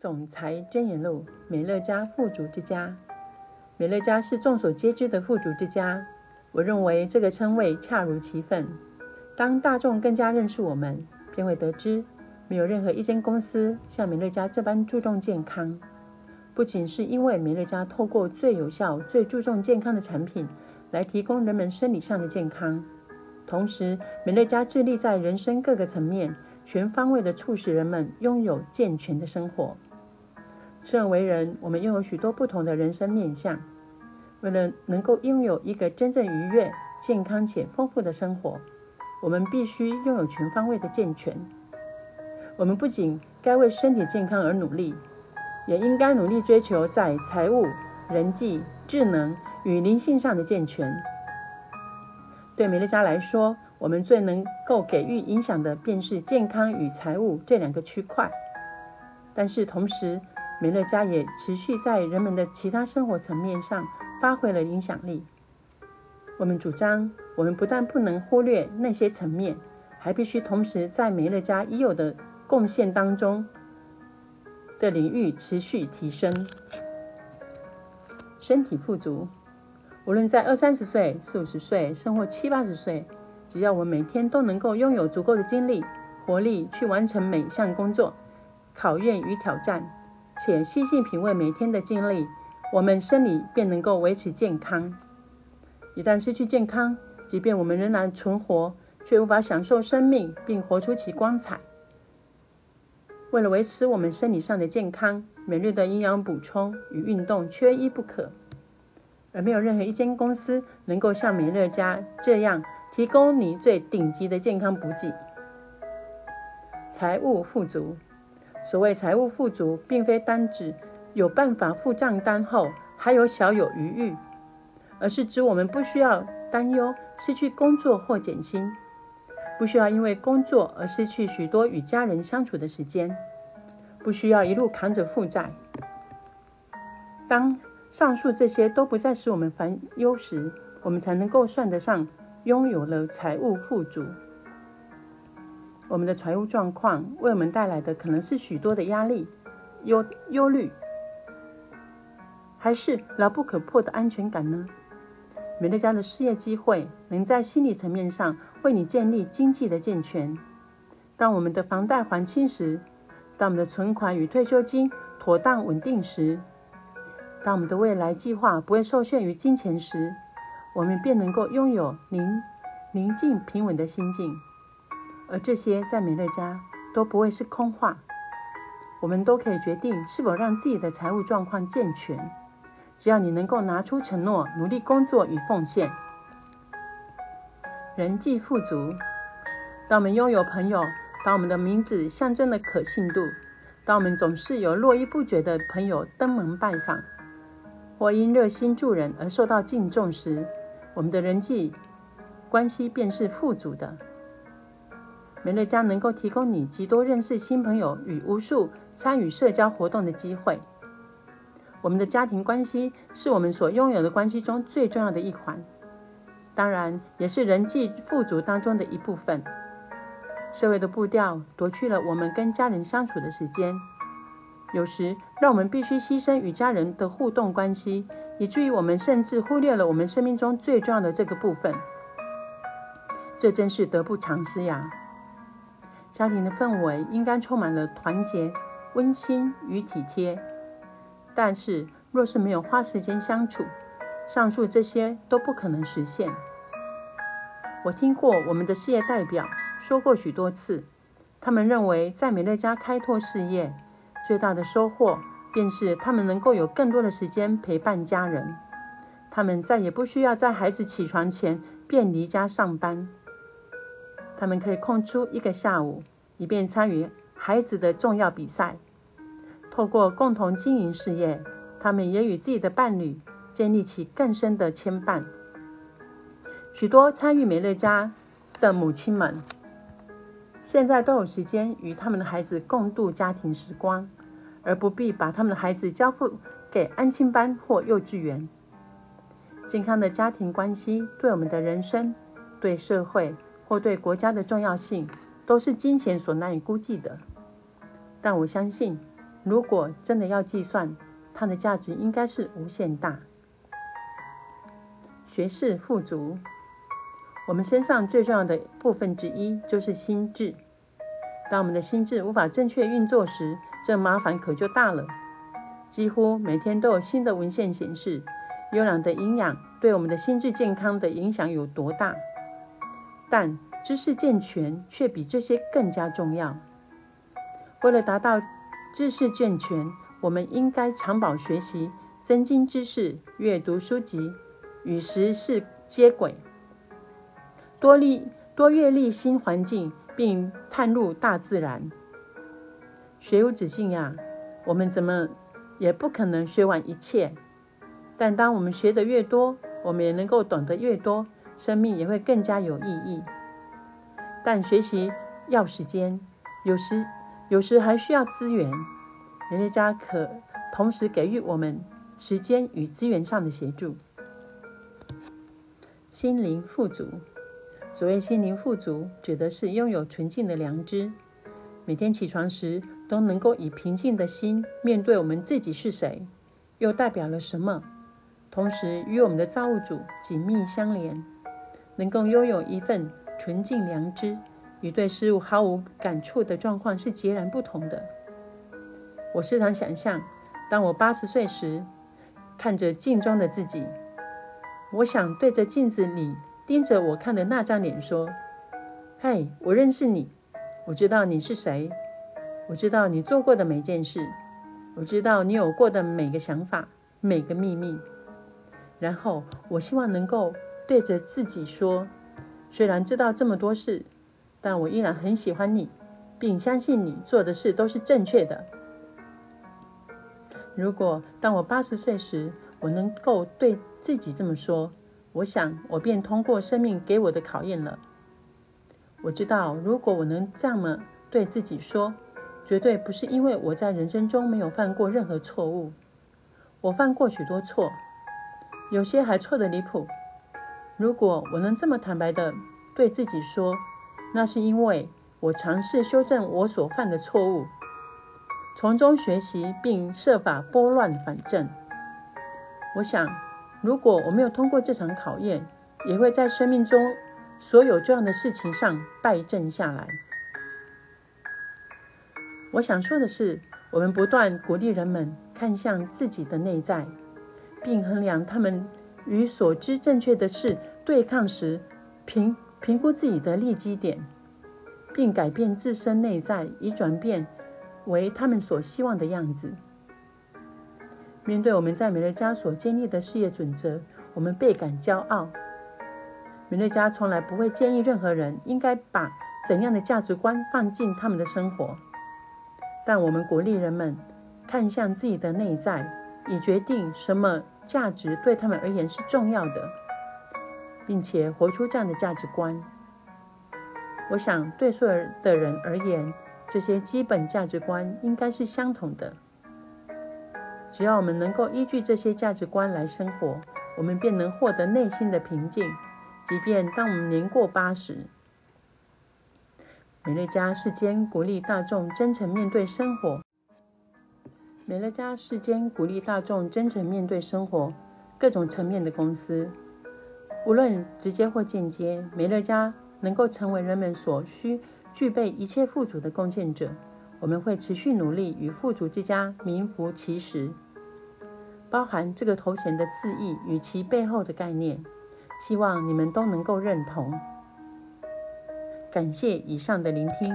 总裁真言录：美乐家富足之家。美乐家是众所皆知的富足之家。我认为这个称谓恰如其分。当大众更加认识我们，便会得知，没有任何一间公司像美乐家这般注重健康。不仅是因为美乐家透过最有效、最注重健康的产品来提供人们生理上的健康，同时美乐家致力在人生各个层面全方位地促使人们拥有健全的生活。生而为人，我们拥有许多不同的人生面相。为了能够拥有一个真正愉悦、健康且丰富的生活，我们必须拥有全方位的健全。我们不仅该为身体健康而努力，也应该努力追求在财务、人际、智能与灵性上的健全。对美乐家来说，我们最能够给予影响的便是健康与财务这两个区块。但是同时，美乐家也持续在人们的其他生活层面上发挥了影响力。我们主张，我们不但不能忽略那些层面，还必须同时在美乐家已有的贡献当中的领域持续提升。身体富足，无论在二三十岁、四五十岁，甚或七八十岁，只要我们每天都能够拥有足够的精力、活力去完成每项工作、考验与挑战。且细细品味每天的经历，我们身体便能够维持健康。一旦失去健康，即便我们仍然存活，却无法享受生命并活出其光彩。为了维持我们身体上的健康，每日的营养补充与运动缺一不可。而没有任何一间公司能够像美乐家这样提供你最顶级的健康补给。财务富足。所谓财务富足，并非单指有办法付账单后还有小有余裕，而是指我们不需要担忧失去工作或减薪，不需要因为工作而失去许多与家人相处的时间，不需要一路扛着负债。当上述这些都不再使我们烦忧时，我们才能够算得上拥有了财务富足。我们的财务状况为我们带来的可能是许多的压力、忧忧虑，还是牢不可破的安全感呢？美乐家的事业机会能在心理层面上为你建立经济的健全。当我们的房贷还清时，当我们的存款与退休金妥当稳定时，当我们的未来计划不会受限于金钱时，我们便能够拥有宁宁静平稳的心境。而这些在美乐家都不会是空话，我们都可以决定是否让自己的财务状况健全。只要你能够拿出承诺，努力工作与奉献，人际富足。当我们拥有朋友，当我们的名字象征的可信度，当我们总是有络绎不绝的朋友登门拜访，或因热心助人而受到敬重时，我们的人际关系便是富足的。美乐家能够提供你极多认识新朋友与无数参与社交活动的机会。我们的家庭关系是我们所拥有的关系中最重要的一环，当然也是人际富足当中的一部分。社会的步调夺去了我们跟家人相处的时间，有时让我们必须牺牲与家人的互动关系，以至于我们甚至忽略了我们生命中最重要的这个部分。这真是得不偿失呀！家庭的氛围应该充满了团结、温馨与体贴，但是若是没有花时间相处，上述这些都不可能实现。我听过我们的事业代表说过许多次，他们认为在美乐家开拓事业最大的收获，便是他们能够有更多的时间陪伴家人，他们再也不需要在孩子起床前便离家上班。他们可以空出一个下午，以便参与孩子的重要比赛。透过共同经营事业，他们也与自己的伴侣建立起更深的牵绊。许多参与美乐家的母亲们，现在都有时间与他们的孩子共度家庭时光，而不必把他们的孩子交付给安亲班或幼稚园。健康的家庭关系对我们的人生、对社会。或对国家的重要性，都是金钱所难以估计的。但我相信，如果真的要计算，它的价值应该是无限大。学识富足，我们身上最重要的部分之一就是心智。当我们的心智无法正确运作时，这麻烦可就大了。几乎每天都有新的文献显示，优良的营养对我们的心智健康的影响有多大。但知识健全却比这些更加重要。为了达到知识健全，我们应该常保学习、增进知识、阅读书籍，与时事接轨，多历多阅历新环境，并探入大自然。学无止境呀，我们怎么也不可能学完一切。但当我们学得越多，我们也能够懂得越多，生命也会更加有意义。但学习要时间，有时有时还需要资源。人类家可同时给予我们时间与资源上的协助。心灵富足，所谓心灵富足，指的是拥有纯净的良知，每天起床时都能够以平静的心面对我们自己是谁，又代表了什么，同时与我们的造物主紧密相连，能够拥有一份。纯净良知与对事物毫无感触的状况是截然不同的。我时常想象，当我八十岁时，看着镜中的自己，我想对着镜子里盯着我看的那张脸说：“嘿，我认识你，我知道你是谁，我知道你做过的每件事，我知道你有过的每个想法、每个秘密。”然后，我希望能够对着自己说。虽然知道这么多事，但我依然很喜欢你，并相信你做的事都是正确的。如果当我八十岁时，我能够对自己这么说，我想我便通过生命给我的考验了。我知道，如果我能这么对自己说，绝对不是因为我在人生中没有犯过任何错误。我犯过许多错，有些还错得离谱。如果我能这么坦白地对自己说，那是因为我尝试修正我所犯的错误，从中学习，并设法拨乱反正。我想，如果我没有通过这场考验，也会在生命中所有重要的事情上败阵下来。我想说的是，我们不断鼓励人们看向自己的内在，并衡量他们。与所知正确的事对抗时，评评估自己的利基点，并改变自身内在，以转变为他们所希望的样子。面对我们在美乐家所建立的事业准则，我们倍感骄傲。美乐家从来不会建议任何人应该把怎样的价值观放进他们的生活，但我们鼓励人们看向自己的内在，以决定什么。价值对他们而言是重要的，并且活出这样的价值观。我想，对所有的人而言，这些基本价值观应该是相同的。只要我们能够依据这些价值观来生活，我们便能获得内心的平静。即便当我们年过八十，美乐家世间鼓励大众真诚面对生活。美乐家世间鼓励大众真诚面对生活，各种层面的公司，无论直接或间接，美乐家能够成为人们所需、具备一切富足的贡献者。我们会持续努力与富足之家名副其实，包含这个头衔的字义与其背后的概念，希望你们都能够认同。感谢以上的聆听。